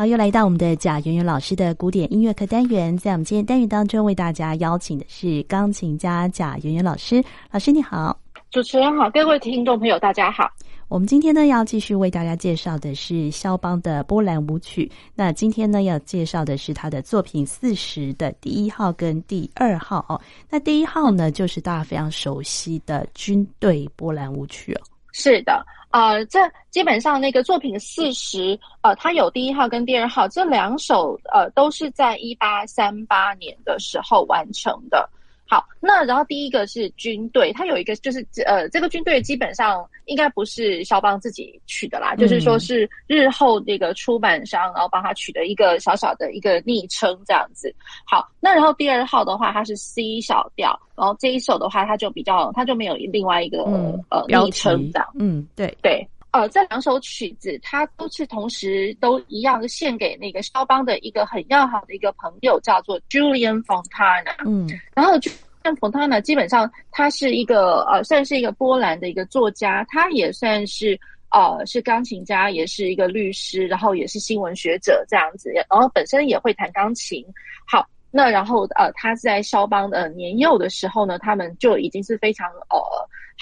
好，又来到我们的贾圆圆老师的古典音乐课单元，在我们今天单元当中，为大家邀请的是钢琴家贾圆圆老师。老师你好，主持人好，各位听众朋友大家好。我们今天呢要继续为大家介绍的是肖邦的波兰舞曲。那今天呢要介绍的是他的作品四十的第一号跟第二号哦。那第一号呢就是大家非常熟悉的军队波兰舞曲哦。是的。呃，这基本上那个作品四十，呃，它有第一号跟第二号，这两首呃都是在一八三八年的时候完成的。好，那然后第一个是军队，它有一个就是呃，这个军队基本上应该不是肖邦自己取的啦，嗯、就是说是日后那个出版商然后帮他取的一个小小的一个昵称这样子。好，那然后第二号的话，它是 C 小调，然后这一首的话，它就比较它就没有另外一个、嗯、呃昵称这样。嗯，对对。呃，这两首曲子，它都是同时都一样献给那个肖邦的一个很要好的一个朋友，叫做 Julian Fontana。嗯，然后 Julian Fontana 基本上他是一个呃，算是一个波兰的一个作家，他也算是呃是钢琴家，也是一个律师，然后也是新闻学者这样子，然后本身也会弹钢琴。好，那然后呃，他在肖邦的年幼的时候呢，他们就已经是非常呃。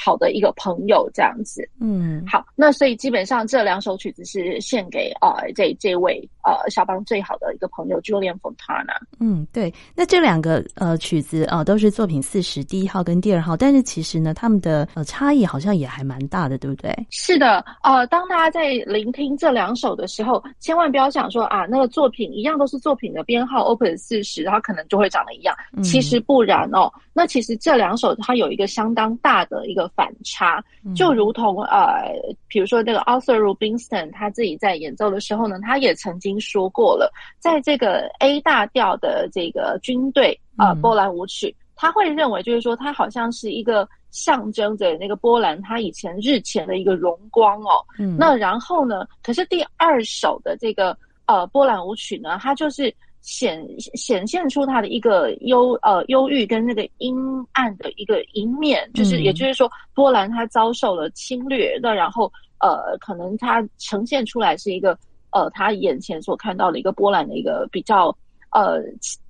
好的一个朋友这样子，嗯，好，那所以基本上这两首曲子是献给呃这这位呃肖邦最好的一个朋友 Julian Fontana。嗯，对，那这两个呃曲子呃都是作品四十第一号跟第二号，但是其实呢，他们的呃差异好像也还蛮大的，对不对？是的，呃，当大家在聆听这两首的时候，千万不要想说啊，那个作品一样都是作品的编号 Open 四十，然后可能就会长得一样，其实不然哦。嗯、那其实这两首它有一个相当大的一个。反差，就如同呃，比如说那个 Arthur Rubinstein 他自己在演奏的时候呢，他也曾经说过了，在这个 A 大调的这个军队呃波兰舞曲，他会认为就是说，它好像是一个象征着那个波兰他以前日前的一个荣光哦。嗯，那然后呢，可是第二首的这个呃波兰舞曲呢，它就是。显显现出他的一个忧呃忧郁跟那个阴暗的一个一面，就是也就是说，波兰它遭受了侵略，那然后呃，可能它呈现出来是一个呃，他眼前所看到的一个波兰的一个比较呃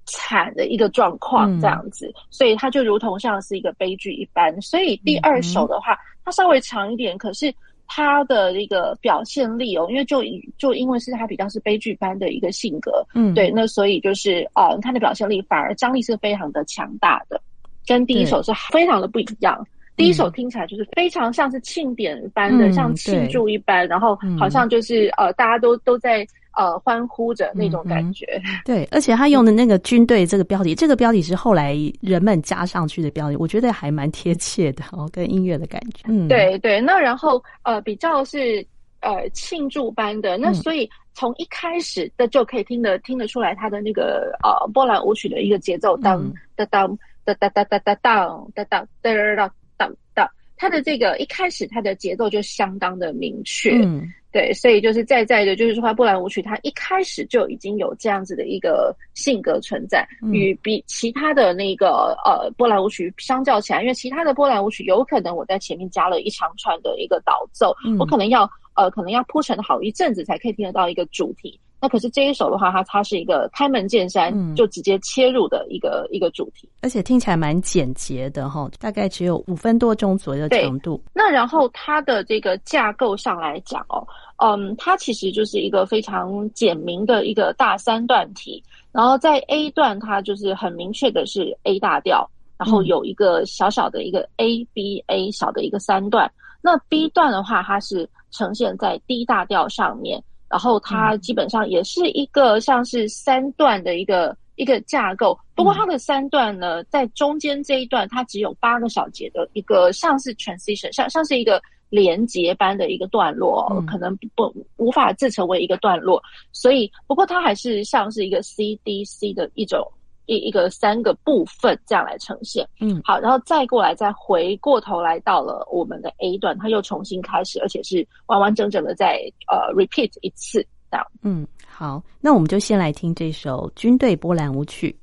惨的一个状况这样子，所以他就如同像是一个悲剧一般。所以第二首的话，它稍微长一点，可是。他的一个表现力哦，因为就就因为是他比较是悲剧般的一个性格，嗯，对，那所以就是呃，他的表现力反而张力是非常的强大的，跟第一首是非常的不一样。第一首听起来就是非常像是庆典般的，像庆祝一般，然后好像就是呃，大家都都在呃欢呼着那种感觉。对，而且他用的那个“军队”这个标题，这个标题是后来人们加上去的标题，我觉得还蛮贴切的哦，跟音乐的感觉。嗯，对对。那然后呃，比较是呃庆祝般的那，所以从一开始的就可以听得听得出来他的那个呃波兰舞曲的一个节奏，当当当当当当当当当当当。当当，它的这个一开始它的节奏就相当的明确。嗯。对，所以就是在在的，就是说，波兰舞曲它一开始就已经有这样子的一个性格存在，与比其他的那个呃波兰舞曲相较起来，因为其他的波兰舞曲有可能我在前面加了一长串的一个导奏，我可能要呃可能要铺陈好一阵子才可以听得到一个主题。那可是这一首的话，它它是一个开门见山，嗯、就直接切入的一个一个主题，而且听起来蛮简洁的哈，大概只有五分多钟左右的长度。那然后它的这个架构上来讲哦，嗯，它其实就是一个非常简明的一个大三段体。然后在 A 段，它就是很明确的是 A 大调，然后有一个小小的一个 A B A 小的一个三段。那 B 段的话，它是呈现在 D 大调上面。然后它基本上也是一个像是三段的一个一个架构，不过它的三段呢，在中间这一段它只有八个小节的一个像是 transition，像像是一个连接般的一个段落，可能不无法自成为一个段落，所以不过它还是像是一个 C D C 的一种。一一个三个部分这样来呈现，嗯，好，然后再过来，再回过头来到了我们的 A 段，它又重新开始，而且是完完整整的再呃 repeat 一次这样。嗯，好，那我们就先来听这首军队波兰舞曲。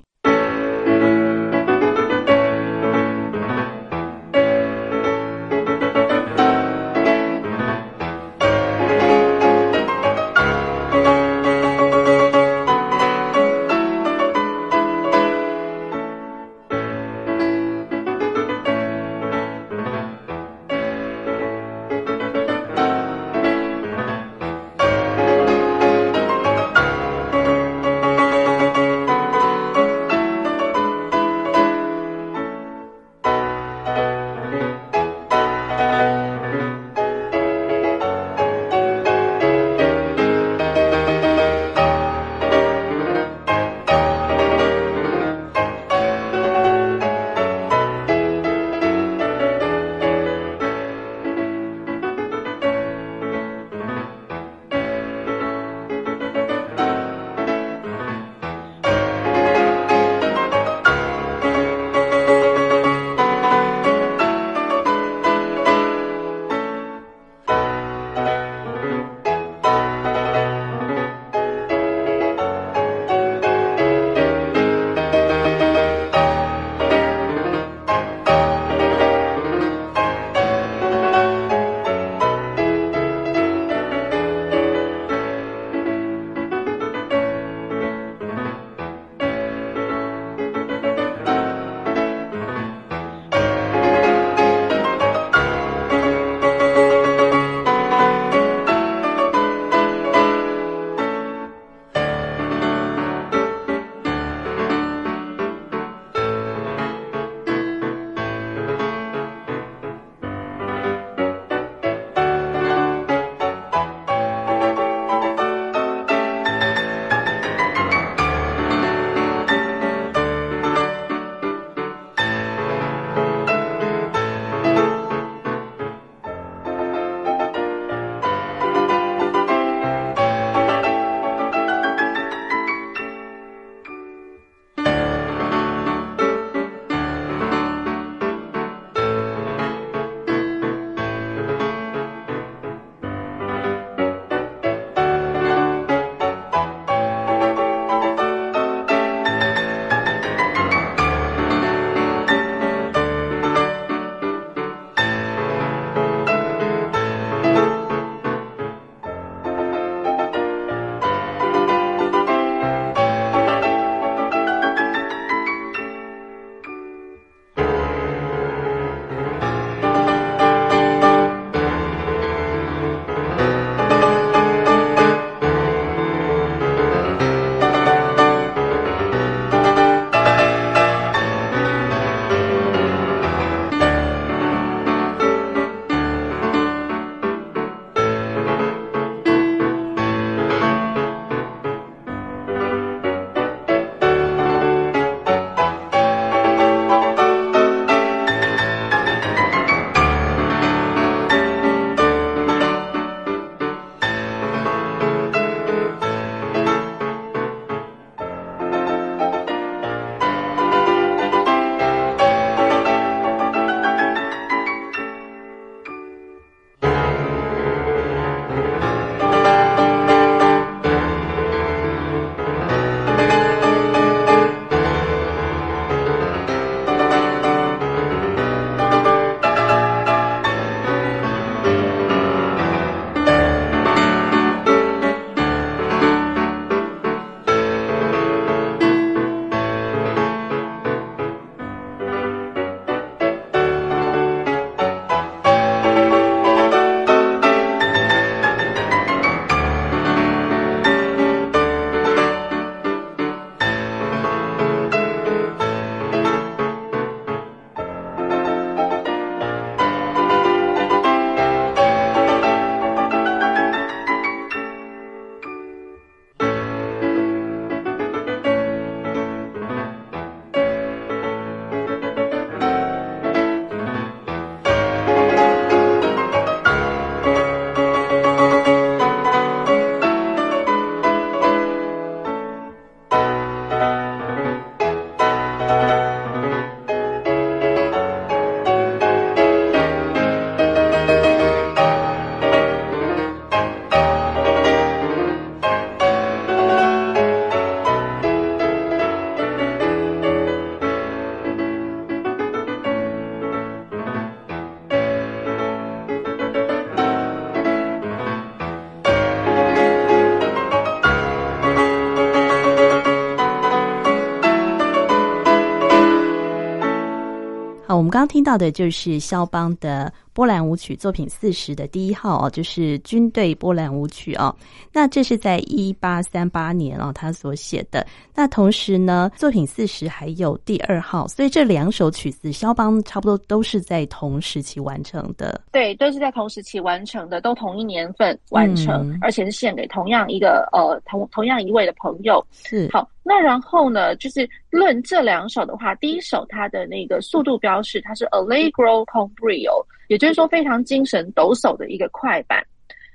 我们刚刚听到的就是肖邦的波兰舞曲作品四十的第一号哦，就是军队波兰舞曲哦。那这是在一八三八年哦，他所写的。那同时呢，作品四十还有第二号，所以这两首曲子，肖邦差不多都是在同时期完成的。对，都是在同时期完成的，都同一年份完成，嗯、而且是献给同样一个呃同同样一位的朋友。是好，那然后呢，就是论这两首的话，第一首它的那个速度标示，它是 Allegro con brio，也就是说非常精神抖擞的一个快板。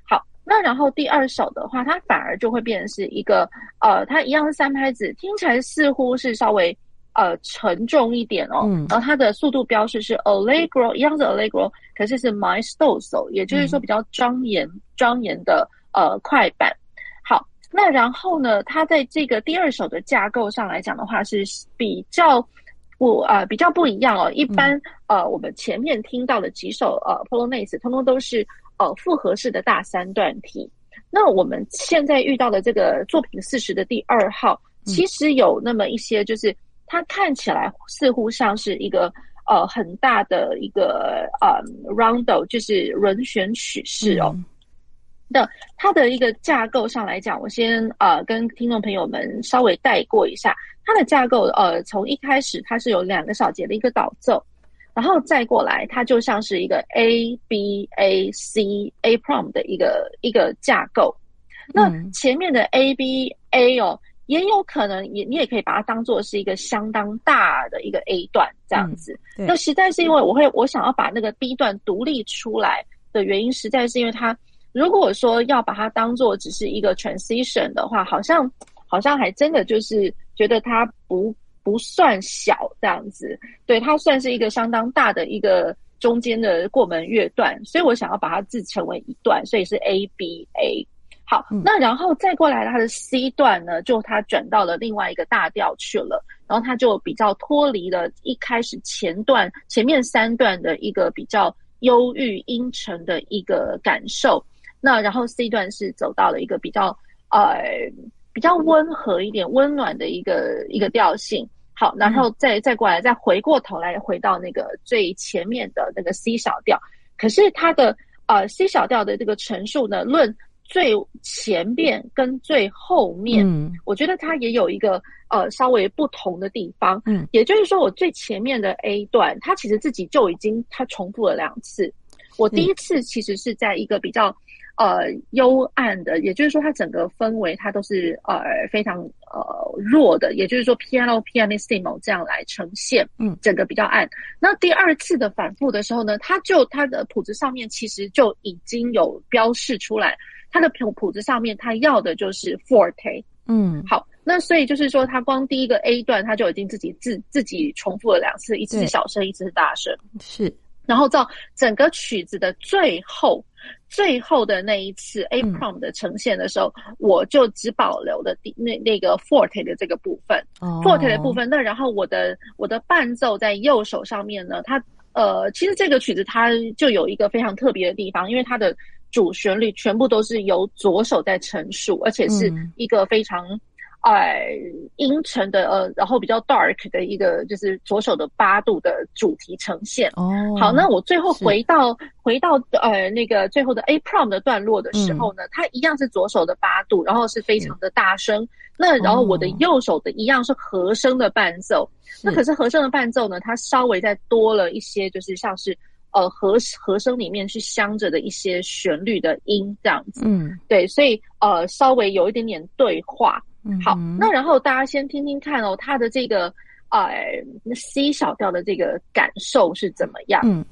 好那然后第二首的话，它反而就会变成是一个呃，它一样是三拍子，听起来似乎是稍微呃沉重一点哦。嗯。然后它的速度标示是 Allegro，一样是 Allegro，可是是 maestoso，也就是说比较庄严、嗯、庄严的呃快板。好，那然后呢，它在这个第二首的架构上来讲的话，是比较不呃比较不一样哦。一般、嗯、呃我们前面听到的几首呃 Polonaise 通通都是。呃，复合式的大三段体。那我们现在遇到的这个作品四十的第二号，其实有那么一些，就是它看起来似乎像是一个呃很大的一个呃 roundel，就是轮旋曲式哦。那它的一个架构上来讲，我先呃跟听众朋友们稍微带过一下它的架构。呃，从一开始它是有两个小节的一个导奏。然后再过来，它就像是一个 A B A C A prom 的一个一个架构。那前面的 A B A 哦，也有可能也你也可以把它当做是一个相当大的一个 A 段这样子。嗯、那实在是因为我会我想要把那个 B 段独立出来的原因，实在是因为它如果说要把它当做只是一个 transition 的话，好像好像还真的就是觉得它不。不算小这样子，对，它算是一个相当大的一个中间的过门乐段，所以我想要把它自成为一段，所以是 A B A。好，嗯、那然后再过来它的 C 段呢，就它转到了另外一个大调去了，然后它就比较脱离了一开始前段前面三段的一个比较忧郁阴沉的一个感受，那然后 C 段是走到了一个比较呃。比较温和一点、温暖的一个一个调性。好，然后再再过来，再回过头来，回到那个最前面的那个 C 小调。可是它的呃 C 小调的这个陈述呢，论最前面跟最后面，嗯，我觉得它也有一个呃稍微不同的地方。嗯，也就是说，我最前面的 A 段，它其实自己就已经它重复了两次。我第一次其实是在一个比较。呃，幽暗的，也就是说，它整个氛围它都是呃非常呃弱的，也就是说，piano pianissimo 这样来呈现，嗯，整个比较暗。那第二次的反复的时候呢，它就它的谱子上面其实就已经有标示出来，它的谱谱子上面它要的就是 forte，嗯，好，那所以就是说，它光第一个 A 段，它就已经自己自自己重复了两次，一次是小声，一次是大声，是。然后到整个曲子的最后，最后的那一次 A prom 的呈现的时候，嗯、我就只保留了第那那个 forte 的这个部分、哦、forte 的部分。那然后我的我的伴奏在右手上面呢，它呃，其实这个曲子它就有一个非常特别的地方，因为它的主旋律全部都是由左手在陈述，而且是一个非常。哎，阴沉的呃，然后比较 dark 的一个就是左手的八度的主题呈现。哦，好，那我最后回到回到呃那个最后的 A prom 的段落的时候呢，嗯、它一样是左手的八度，然后是非常的大声。那然后我的右手的一样是和声的伴奏。是那可是和声的伴奏呢，它稍微再多了一些，就是像是呃和和声里面去镶着的一些旋律的音这样子。嗯，对，所以呃稍微有一点点对话。嗯，好，那然后大家先听听看哦，他的这个呃 C 小调的这个感受是怎么样？嗯。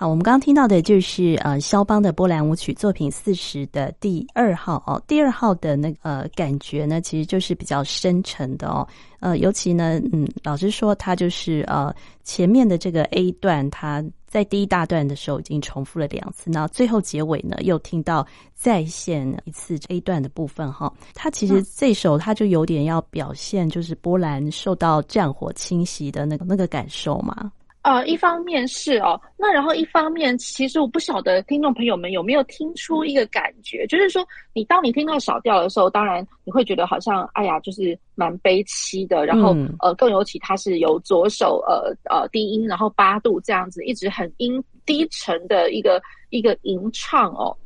好，我们刚刚听到的就是呃，肖邦的波兰舞曲作品四十的第二号哦，第二号的那个感觉呢，其实就是比较深沉的哦，呃，尤其呢，嗯，老师说，它就是呃前面的这个 A 段，它在第一大段的时候已经重复了两次，那最后结尾呢又听到再现一次 A 段的部分哈，它其实这首它就有点要表现就是波兰受到战火侵袭的那个那个感受嘛。呃，一方面是哦，那然后一方面，其实我不晓得听众朋友们有没有听出一个感觉，就是说，你当你听到小调的时候，当然你会觉得好像，哎呀，就是蛮悲凄的。然后，嗯、呃，更尤其它是由左手呃呃低音，然后八度这样子，一直很音低沉的一个一个吟唱哦。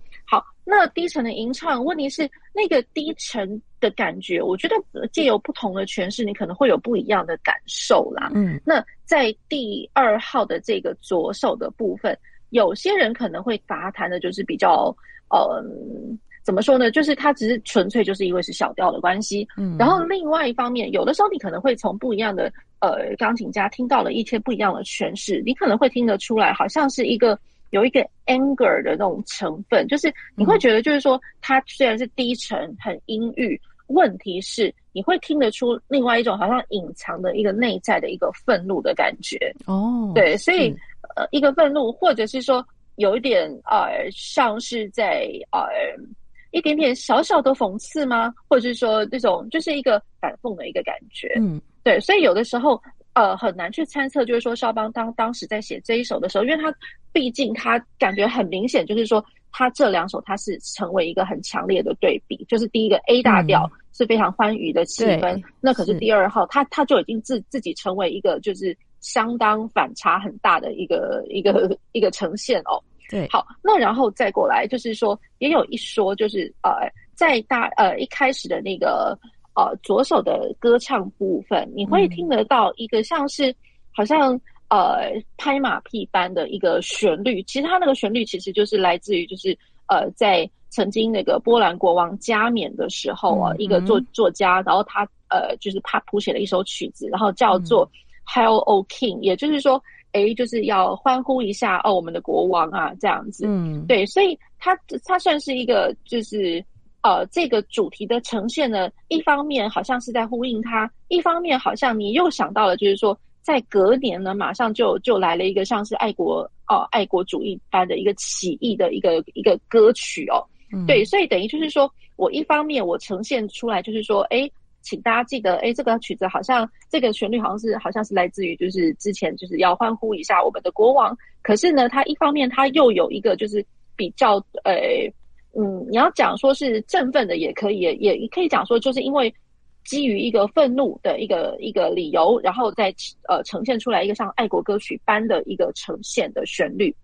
好，那低沉的吟唱，问题是那个低沉的感觉，我觉得借由不同的诠释，你可能会有不一样的感受啦。嗯，那在第二号的这个左手的部分，有些人可能会把它弹的就是比较，呃，怎么说呢？就是它只是纯粹就是因为是小调的关系。嗯，然后另外一方面，有的时候你可能会从不一样的呃钢琴家听到了一些不一样的诠释，你可能会听得出来，好像是一个。有一个 anger 的那种成分，就是你会觉得，就是说，他虽然是低沉、很阴郁，问题是你会听得出另外一种好像隐藏的一个内在的一个愤怒的感觉。哦，对，所以呃，一个愤怒，或者是说有一点呃，像是在呃一点点小小的讽刺吗？或者是说这种就是一个反讽的一个感觉。嗯，对，所以有的时候。呃，很难去猜测，就是说肖邦当当时在写这一首的时候，因为他毕竟他感觉很明显，就是说他这两首他是成为一个很强烈的对比，就是第一个 A 大调是非常欢愉的气氛，嗯、那可是第二号他他就已经自自己成为一个就是相当反差很大的一个一个一个呈现哦。对，好，那然后再过来就是说，也有一说，就是呃，在大呃一开始的那个。呃，左手的歌唱部分，你会听得到一个像是好像呃拍马屁般的一个旋律。其实它那个旋律其实就是来自于就是呃在曾经那个波兰国王加冕的时候啊，一个作作家，然后他呃就是他谱写了一首曲子，然后叫做 Hail O King，也就是说，诶，就是要欢呼一下哦，我们的国王啊，这样子。嗯，对，所以它它算是一个就是。呃，这个主题的呈现呢，一方面好像是在呼应它，一方面好像你又想到了，就是说，在隔年呢，马上就就来了一个像是爱国呃爱国主义般的一个起义的一个一个歌曲哦，嗯、对，所以等于就是说我一方面我呈现出来就是说，哎，请大家记得，哎，这个曲子好像这个旋律好像是好像是来自于就是之前就是要欢呼一下我们的国王，可是呢，它一方面它又有一个就是比较呃。嗯，你要讲说是振奋的也可以，也也可以讲说，就是因为基于一个愤怒的一个一个理由，然后再呃呈现出来一个像爱国歌曲般的一个呈现的旋律。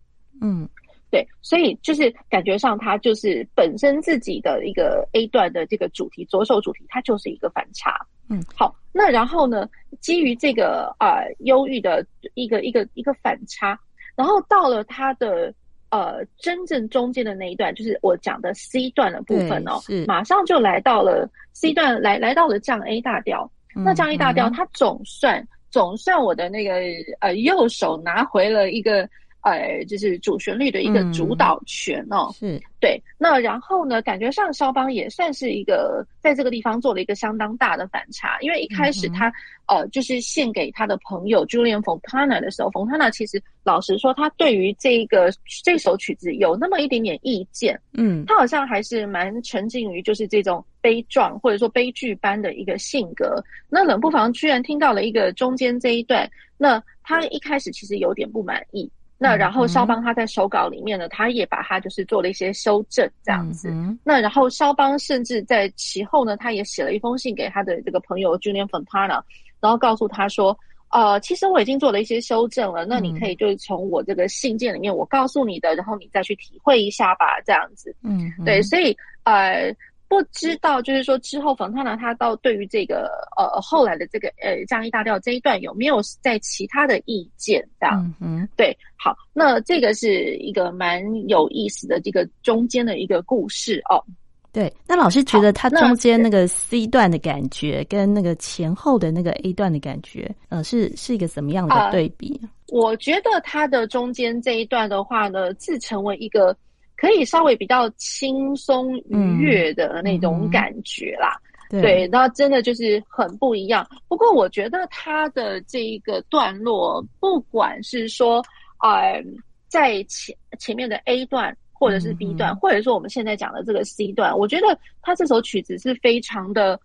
嗯，对，所以就是感觉上它就是本身自己的一个 A 段的这个主题，左手主题，它就是一个反差。嗯，好，那然后呢，基于这个呃忧郁的一个一个一个反差，然后到了它的。呃，真正中间的那一段，就是我讲的 C 段的部分哦，马上就来到了 C 段，来来到了降 A 大调。嗯、那降 A 大调，它总算、嗯、总算我的那个呃右手拿回了一个。呃，就是主旋律的一个主导权哦，嗯、是对。那然后呢，感觉上肖邦也算是一个在这个地方做了一个相当大的反差，因为一开始他、嗯、呃就是献给他的朋友 Julian Fontana 的时候，Fontana 其实老实说，他对于这个这首曲子有那么一点点意见，嗯，他好像还是蛮沉浸于就是这种悲壮或者说悲剧般的一个性格。那冷不防居然听到了一个中间这一段，那他一开始其实有点不满意。那然后肖邦他在手稿里面呢，他也把他就是做了一些修正这样子。那然后肖邦甚至在其后呢，他也写了一封信给他的这个朋友 Julian Fontana，然后告诉他说，呃，其实我已经做了一些修正了，那你可以就是从我这个信件里面我告诉你的，然后你再去体会一下吧，这样子。嗯，嗯对，所以呃。不知道，就是说之后冯太郎他到对于这个呃后来的这个呃降一大调这一段有没有在其他的意见这样？嗯嗯，对，好，那这个是一个蛮有意思的这个中间的一个故事哦。对，那老师觉得它中间那个 C 段的感觉跟那个前后的那个 A 段的感觉，呃，是是一个什么样的对比？呃，我觉得它的中间这一段的话呢，自成为一个可以稍微比较轻松愉悦的那种感觉啦。嗯嗯、对，那真的就是很不一样。不过我觉得它的这一个段落，不管是说，呃，在前前面的 A 段。或者是 B 段，或者说我们现在讲的这个 C 段，我觉得它这首曲子是非常的，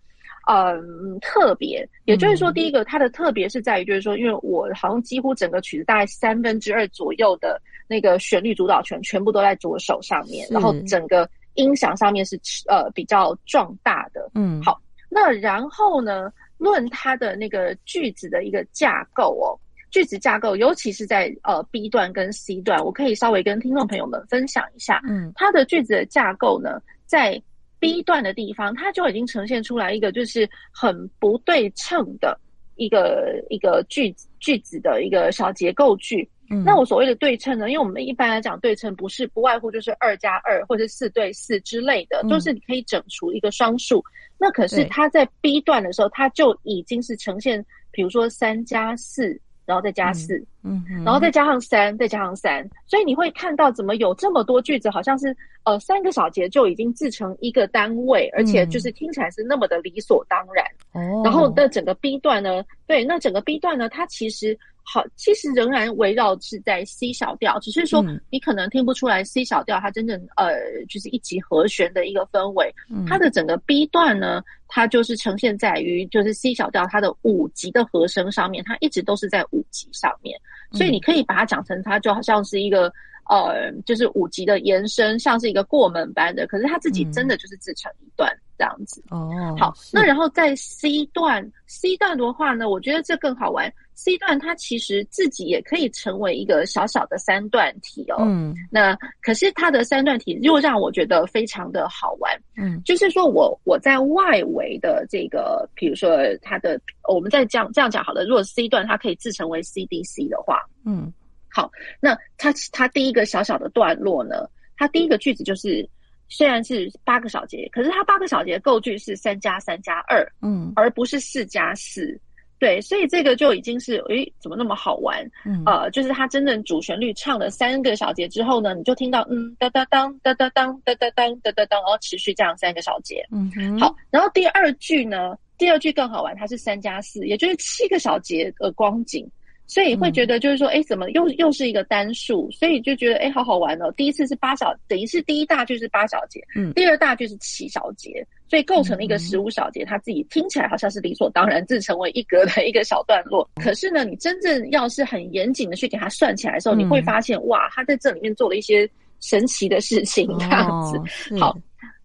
嗯，特别。也就是说，第一个它的特别是在于，就是说，因为我好像几乎整个曲子大概三分之二左右的那个旋律主导权全部都在左手上面，然后整个音响上面是呃比较壮大的。嗯，好，那然后呢，论它的那个句子的一个架构哦。句子架构，尤其是在呃 B 段跟 C 段，我可以稍微跟听众朋友们分享一下。嗯，它的句子的架构呢，在 B 段的地方，它就已经呈现出来一个就是很不对称的一个一个句子句子的一个小结构句。嗯，那我所谓的对称呢，因为我们一般来讲对称不是不外乎就是二加二或者四对四之类的，都、嗯、是你可以整除一个双数。那可是它在 B 段的时候，它就已经是呈现，比如说三加四。然后再加四，嗯，嗯，然后再加上三，再加上三，所以你会看到怎么有这么多句子，好像是呃三个小节就已经制成一个单位，而且就是听起来是那么的理所当然。哦，然后那整个 B 段呢，对，那整个 B 段呢，它其实。好，其实仍然围绕是在 C 小调，只是说你可能听不出来 C 小调它真正呃就是一级和弦的一个氛围。它的整个 B 段呢，它就是呈现在于就是 C 小调它的五级的和声上面，它一直都是在五级上面，所以你可以把它讲成它就好像是一个呃就是五级的延伸，像是一个过门般的，可是它自己真的就是自成一段这样子。哦，好，那然后在 C 段 C 段的话呢，我觉得这更好玩。C 段它其实自己也可以成为一个小小的三段体哦。嗯，那可是它的三段体又让我觉得非常的好玩。嗯，就是说我我在外围的这个，比如说它的，我们再这样这样讲好了。如果 C 段它可以自成为 C D C 的话，嗯，好，那它它第一个小小的段落呢，它第一个句子就是虽然是八个小节，可是它八个小节的构句是三加三加二，嗯，而不是四加四。对，所以这个就已经是，诶，怎么那么好玩？嗯，呃，就是它真正主旋律唱了三个小节之后呢，你就听到，嗯，哒哒当，哒哒当，哒哒当，哒哒当，然后持续这样三个小节。嗯哼，好，然后第二句呢，第二句更好玩，它是三加四，也就是七个小节的光景。所以会觉得就是说，哎、嗯，怎么又又是一个单数？所以就觉得，哎，好好玩哦。第一次是八小，等于是第一大句是八小节，嗯，第二大句是七小节，所以构成了一个十五小节。它自己听起来好像是理所当然自成为一格的一个小段落。可是呢，你真正要是很严谨的去给它算起来的时候，嗯、你会发现，哇，他在这里面做了一些神奇的事情，这样子。哦、好。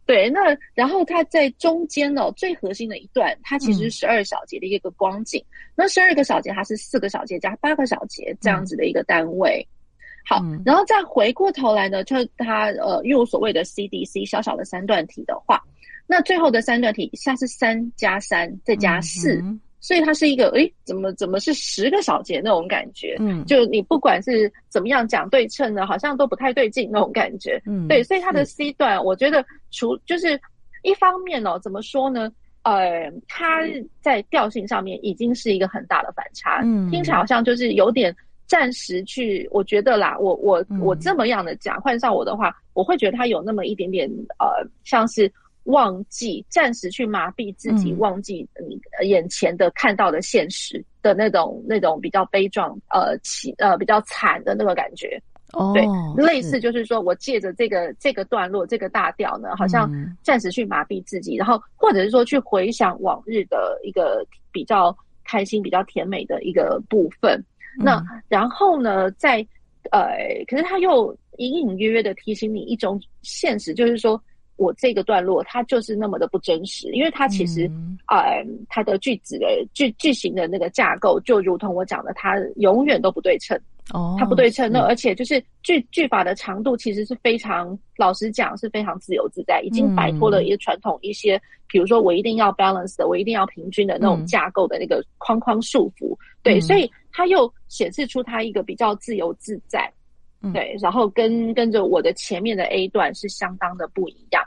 对，那然后它在中间哦，最核心的一段，它其实是十二小节的一个光景。嗯、那十二个小节，它是四个小节加八个小节这样子的一个单位。嗯、好，然后再回过头来呢，就是它呃，用所谓的 C D C 小小的三段体的话，那最后的三段体，下是三加三再加四。嗯所以它是一个，诶，怎么怎么是十个小节那种感觉？嗯，就你不管是怎么样讲对称呢，好像都不太对劲那种感觉。嗯，对，所以它的 C 段，我觉得除就是一方面哦，怎么说呢？呃，它在调性上面已经是一个很大的反差，嗯，听起来好像就是有点暂时去，我觉得啦，我我我这么样的讲，换上我的话，我会觉得它有那么一点点呃，像是。忘记暂时去麻痹自己，忘记你眼前的看到的现实的那种、嗯、那种比较悲壮、呃凄呃比较惨的那个感觉。哦，对，类似就是说我借着这个这个段落这个大调呢，好像暂时去麻痹自己，嗯、然后或者是说去回想往日的一个比较开心、比较甜美的一个部分。嗯、那然后呢，在呃，可是他又隐隐约约的提醒你一种现实，就是说。我这个段落，它就是那么的不真实，因为它其实，呃、嗯，它的句子的句句型的那个架构，就如同我讲的，它永远都不对称。哦，它不对称，那而且就是句句法的长度其实是非常，老实讲是非常自由自在，已经摆脱了一个传统一些，比如说我一定要 balance 的，我一定要平均的那种架构的那个框框束缚。对，所以它又显示出它一个比较自由自在。对，然后跟跟着我的前面的 A 段是相当的不一样。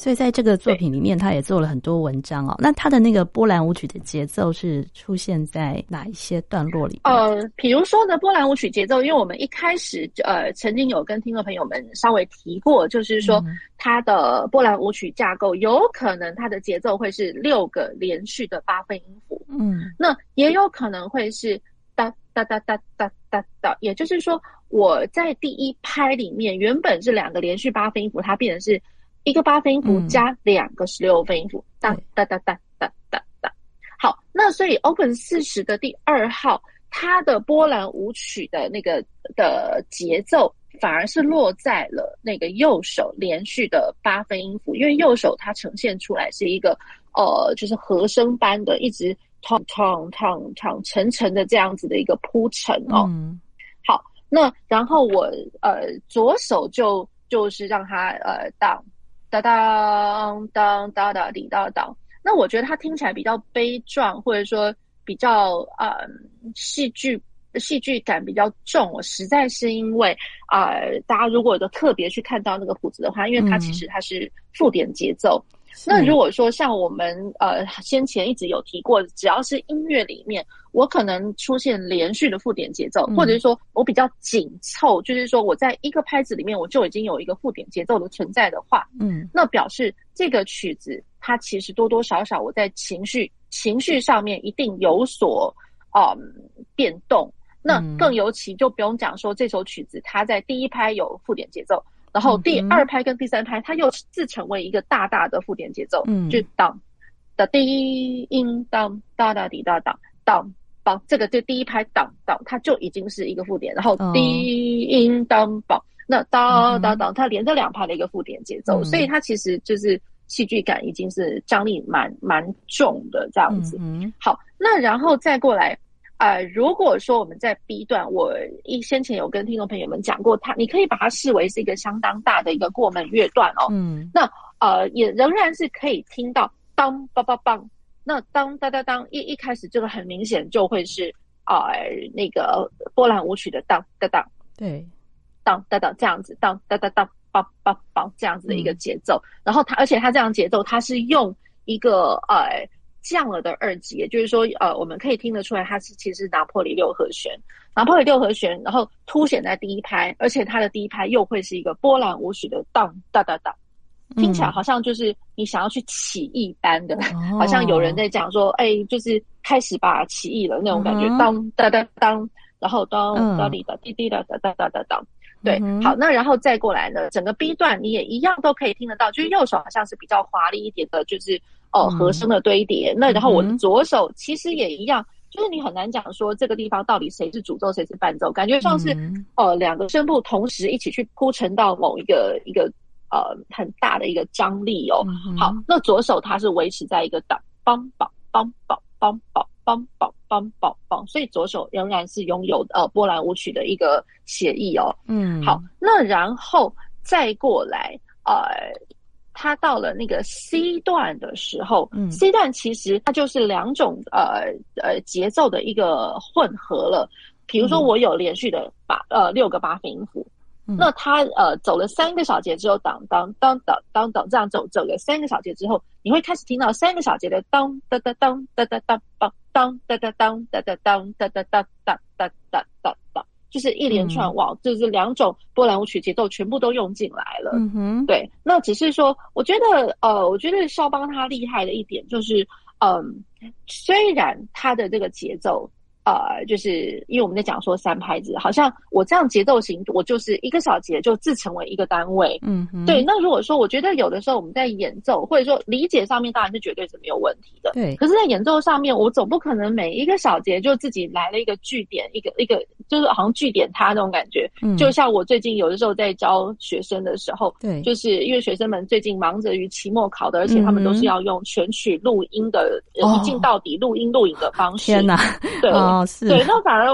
所以在这个作品里面，他也做了很多文章哦。那他的那个波兰舞曲的节奏是出现在哪一些段落里？呃，比如说呢，波兰舞曲节奏，因为我们一开始呃曾经有跟听众朋友们稍微提过，就是说它的波兰舞曲架构有可能它的节奏会是六个连续的八分音符，嗯，那也有可能会是哒哒哒哒哒哒哒，也就是说我在第一拍里面原本是两个连续八分音符，它变成是。一个八分音符加两个十六分音符，哒哒哒哒哒哒哒。好，那所以 Open 四十的第二号，它的波兰舞曲的那个的节奏，反而是落在了那个右手连续的八分音符，因为右手它呈现出来是一个呃，就是和声般的，一直唱唱唱唱沉沉的这样子的一个铺陈哦。嗯、好，那然后我呃左手就就是让它呃当。哒当当哒哒滴哒当，那我觉得它听起来比较悲壮，或者说比较呃戏剧戏剧感比较重。我实在是因为啊、呃，大家如果都特别去看到那个谱子的话，因为它其实它是附点节奏。嗯那如果说像我们呃先前一直有提过，只要是音乐里面，我可能出现连续的附点节奏，或者是说我比较紧凑，就是说我在一个拍子里面我就已经有一个附点节奏的存在的话，嗯，那表示这个曲子它其实多多少少我在情绪情绪上面一定有所嗯变动。那更尤其就不用讲说这首曲子它在第一拍有附点节奏。然后第二拍跟第三拍，它又自成为一个大大的附点节奏，嗯，就当的第一音当哒哒滴哒当当梆，这个就第一拍当当，它就已经是一个附点。然后第一音当梆，那当当当，它连着两拍的一个附点节奏，所以它其实就是戏剧感已经是张力蛮蛮重的这样子。好，那然后再过来。呃，如果说我们在 B 段，我一先前有跟听众朋友们讲过，它你可以把它视为是一个相当大的一个过门乐段哦。嗯，那呃也仍然是可以听到当梆梆梆，那当当当当一一开始这个很明显就会是呃那个波兰舞曲的当当当，对，当当当这样子，当当当当梆梆梆这样子的一个节奏，嗯、然后它而且它这样节奏，它是用一个呃。降了的二级，也就是说，呃，我们可以听得出来，它是其实拿破里六和弦，拿破里六和弦，然后凸显在第一拍，而且它的第一拍又会是一个波兰舞曲的当哒哒哒，听起来好像就是你想要去起义般的，嗯、好像有人在讲说，哎、欸，就是开始吧，起义了那种感觉，嗯、当哒哒当，然后当哒哩哒滴滴哒哒哒哒哒当，对，嗯、好，那然后再过来呢，整个 B 段你也一样都可以听得到，就是右手好像是比较华丽一点的，就是。哦，和声的堆叠。嗯、那然后我的左手其实也一样，嗯、就是你很难讲说这个地方到底谁是主奏，谁是伴奏，感觉像是、嗯、呃两个声部同时一起去铺陈到某一个一个呃很大的一个张力哦。嗯、好，那左手它是维持在一个当梆梆梆梆梆梆梆梆梆梆梆，所以左手仍然是拥有呃波兰舞曲的一个写意哦。嗯，好，那然后再过来呃。它到了那个 C 段的时候，嗯，C 段其实它就是两种呃呃节奏的一个混合了。比如说我有连续的八呃六个八分音符，嗯、那它呃走了三个小节之后，当当当当当当这样走走了三个小节之后，你会开始听到三个小节的当哒哒当哒哒当当当哒哒当哒哒当哒哒当当当当当当。就是一连串哇，就是两种波兰舞曲节奏全部都用进来了。嗯哼，对，那只是说，我觉得呃，我觉得肖邦他厉害的一点就是，嗯，虽然他的这个节奏。呃，就是因为我们在讲说三拍子，好像我这样节奏型，我就是一个小节就自成为一个单位。嗯，对。那如果说我觉得有的时候我们在演奏或者说理解上面当然是绝对是没有问题的。对。可是，在演奏上面，我总不可能每一个小节就自己来了一个句点，一个一个就是好像句点它那种感觉。嗯。就像我最近有的时候在教学生的时候，对，就是因为学生们最近忙着于期末考的，而且他们都是要用全曲录音的，一镜到底录音录影的方式。天哪！对。哦，是。对，那反而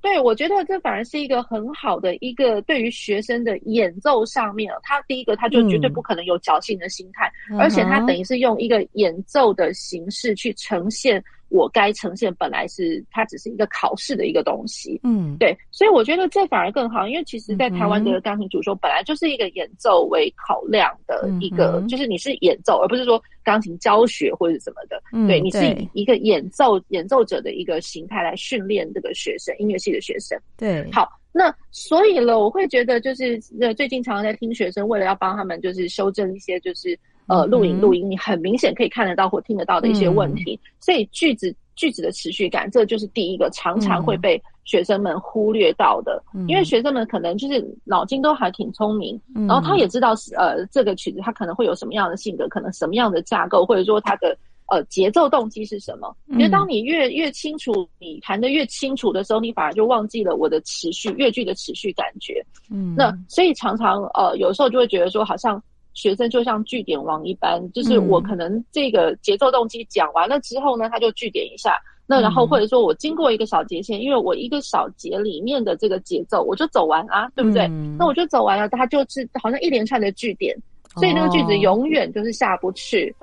对我觉得这反而是一个很好的一个对于学生的演奏上面，他第一个他就绝对不可能有侥幸的心态，嗯、而且他等于是用一个演奏的形式去呈现我该呈现本来是它只是一个考试的一个东西。嗯，对，所以我觉得这反而更好，因为其实，在台湾的钢琴主修本来就是一个演奏为考量的一个，嗯、就是你是演奏，而不是说钢琴教学或者什么的。嗯、对，你是以一个演奏演奏者的一个形态来训练这个学生，音乐系的学生。对，好。那所以了，我会觉得就是呃，最近常常在听学生为了要帮他们就是修正一些就是呃录影录音，你很明显可以看得到或听得到的一些问题。嗯、所以句子句子的持续感，这就是第一个常常会被学生们忽略到的。嗯、因为学生们可能就是脑筋都还挺聪明，嗯、然后他也知道呃这个曲子他可能会有什么样的性格，可能什么样的架构，或者说它的。呃，节奏动机是什么？因为当你越越清楚，你弹的越清楚的时候，你反而就忘记了我的持续乐句的持续感觉。嗯，那所以常常呃，有时候就会觉得说，好像学生就像句点王一般，就是我可能这个节奏动机讲完了之后呢，他就句点一下。那然后或者说我经过一个小节线，因为我一个小节里面的这个节奏我就走完啊，对不对？那我就走完了，他就是好像一连串的句点，所以那个句子永远就是下不去。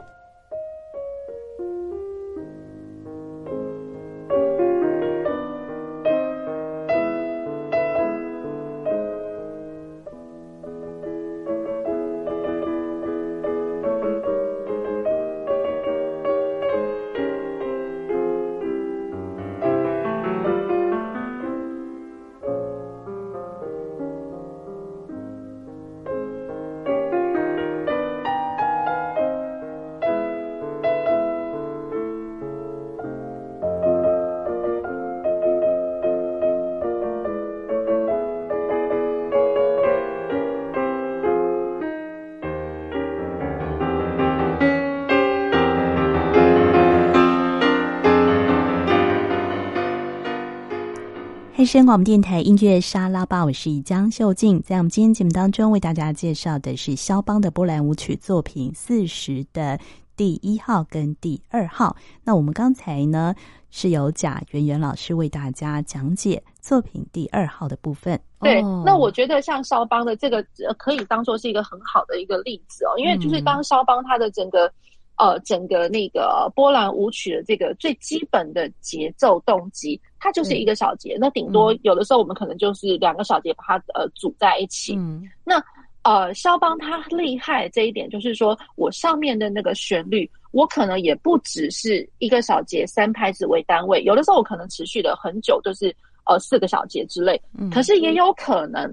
汉声广播电台音乐沙拉吧，我是江秀静。在我们今天节目当中，为大家介绍的是肖邦的波兰舞曲作品四十的第一号跟第二号。那我们刚才呢是由贾圆圆老师为大家讲解作品第二号的部分。对，那我觉得像肖邦的这个可以当做是一个很好的一个例子哦，因为就是当肖邦他的整个。呃，整个那个波兰舞曲的这个最基本的节奏动机，它就是一个小节。嗯、那顶多有的时候我们可能就是两个小节把它呃组在一起。嗯、那呃，肖邦他厉害这一点就是说，我上面的那个旋律，我可能也不只是一个小节三拍子为单位，有的时候我可能持续了很久，就是呃四个小节之类。嗯、可是也有可能。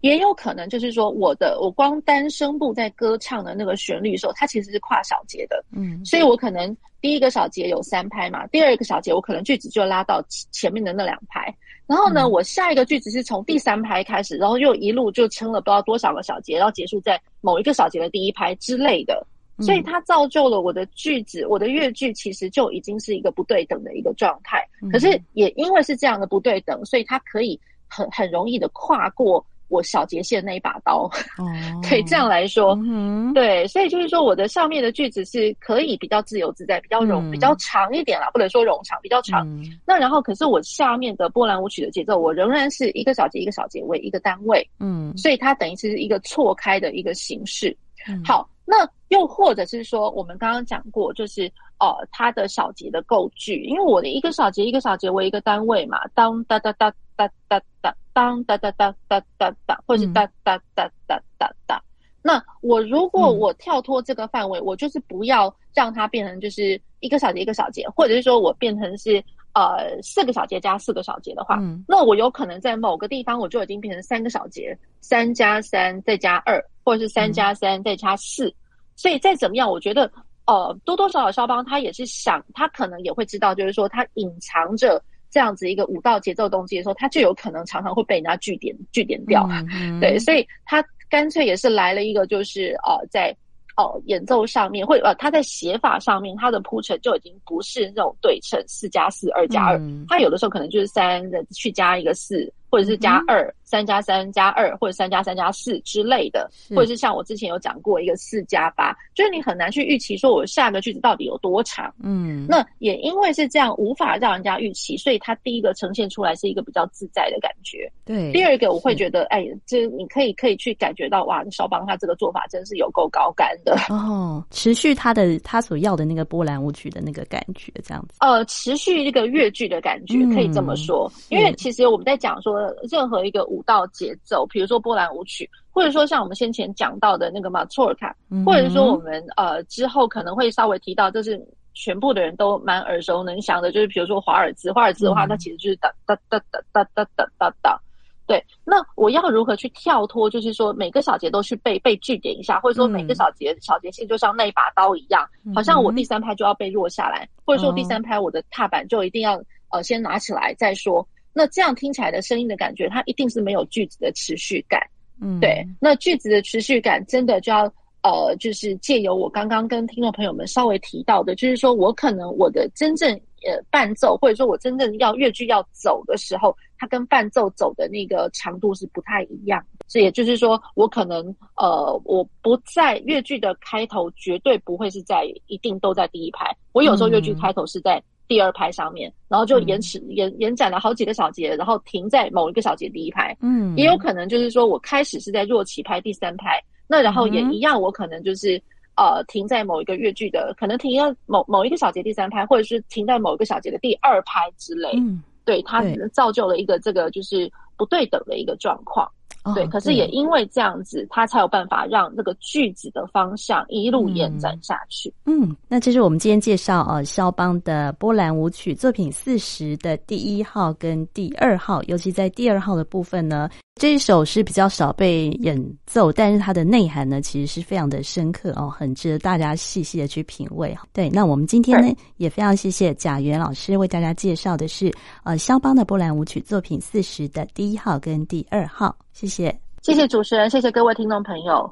也有可能就是说，我的我光单声部在歌唱的那个旋律的时候，它其实是跨小节的，嗯，所以我可能第一个小节有三拍嘛，第二个小节我可能句子就拉到前面的那两拍，然后呢，嗯、我下一个句子是从第三拍开始，然后又一路就撑了不知道多少个小节，然后结束在某一个小节的第一拍之类的，所以它造就了我的句子，我的乐句其实就已经是一个不对等的一个状态。可是也因为是这样的不对等，所以它可以很很容易的跨过。我小节线那一把刀，哦、可以这样来说，嗯、对，所以就是说，我的上面的句子是可以比较自由自在，比较容，嗯、比较长一点啦，不能说冗长，比较长。嗯、那然后，可是我下面的波兰舞曲的节奏，我仍然是一个小节一个小节为一个单位，嗯，所以它等于是一个错开的一个形式。嗯、好，那又或者是说，我们刚刚讲过，就是呃，它的小节的构句，因为我的一个小节一个小节为一个单位嘛，当哒哒哒哒哒哒。当哒哒哒哒哒哒，或者是哒哒哒哒哒哒。那我如果我跳脱这个范围，嗯、我就是不要让它变成就是一个小节一个小节，或者是说我变成是呃四个小节加四个小节的话，嗯、那我有可能在某个地方我就已经变成三个小节，三加三再加二，或者是三加三再加四。嗯、所以再怎么样，我觉得呃多多少少肖邦他也是想，他可能也会知道，就是说他隐藏着。这样子一个舞蹈节奏动机的时候，他就有可能常常会被人家据点据点掉，嗯嗯、对，所以他干脆也是来了一个，就是呃，在哦、呃、演奏上面，或者呃他在写法上面，他的铺陈就已经不是那种对称四加四二加二，他有的时候可能就是三的去加一个四，或者是加二、三加三加二，或者三加三加四之类的，或者是像我之前有讲过一个四加八，就是你很难去预期说我下个句子到底有多长。嗯，那也因为是这样，无法让人家预期，所以它第一个呈现出来是一个比较自在的感觉。对，第二个我会觉得，哎，这你可以可以去感觉到，哇，肖邦他这个做法真是有够高干的哦，持续他的他所要的那个波兰舞曲的那个感觉，这样子。呃，持续一个越剧的感觉，可以这么说，嗯、因为其实我们在讲说。任何一个舞蹈节奏，比如说波兰舞曲，或者说像我们先前讲到的那个马祖尔卡，或者说我们呃之后可能会稍微提到，就是全部的人都蛮耳熟能详的，就是比如说华尔兹，华尔兹的话，它其实就是哒哒哒哒哒哒哒哒哒。对，那我要如何去跳脱？就是说每个小节都去被被据点一下，或者说每个小节小节性就像那一把刀一样，好像我第三拍就要被落下来，或者说第三拍我的踏板就一定要呃先拿起来再说。那这样听起来的声音的感觉，它一定是没有句子的持续感。嗯，对。那句子的持续感，真的就要呃，就是借由我刚刚跟听众朋友们稍微提到的，就是说我可能我的真正呃伴奏，或者说我真正要乐句要走的时候，它跟伴奏走的那个长度是不太一样。这也就是说，我可能呃，我不在乐句的开头，绝对不会是在一定都在第一排。我有时候乐句开头是在。第二拍上面，然后就延迟、嗯、延延展了好几个小节，然后停在某一个小节第一拍。嗯，也有可能就是说我开始是在弱起拍第三拍，那然后也一样，我可能就是、嗯、呃停在某一个乐句的，可能停在某某一个小节第三拍，或者是停在某一个小节的第二拍之类。嗯，对，它造就了一个这个就是不对等的一个状况。对，可是也因为这样子，他才有办法让那个句子的方向一路延展下去。嗯，那这是我们今天介绍呃肖邦的波兰舞曲作品四十的第一号跟第二号，尤其在第二号的部分呢，这一首是比较少被演奏，但是它的内涵呢，其实是非常的深刻哦，很值得大家细细的去品味。对，那我们今天呢，嗯、也非常谢谢贾元老师为大家介绍的是呃肖邦的波兰舞曲作品四十的第一号跟第二号。谢谢，谢谢主持人，谢谢各位听众朋友。